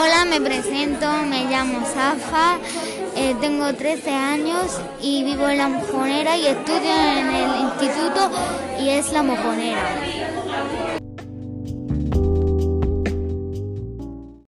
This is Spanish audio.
Hola, me presento, me llamo Safa, eh, tengo 13 años y vivo en La Mojonera y estudio en el instituto y es La Mojonera.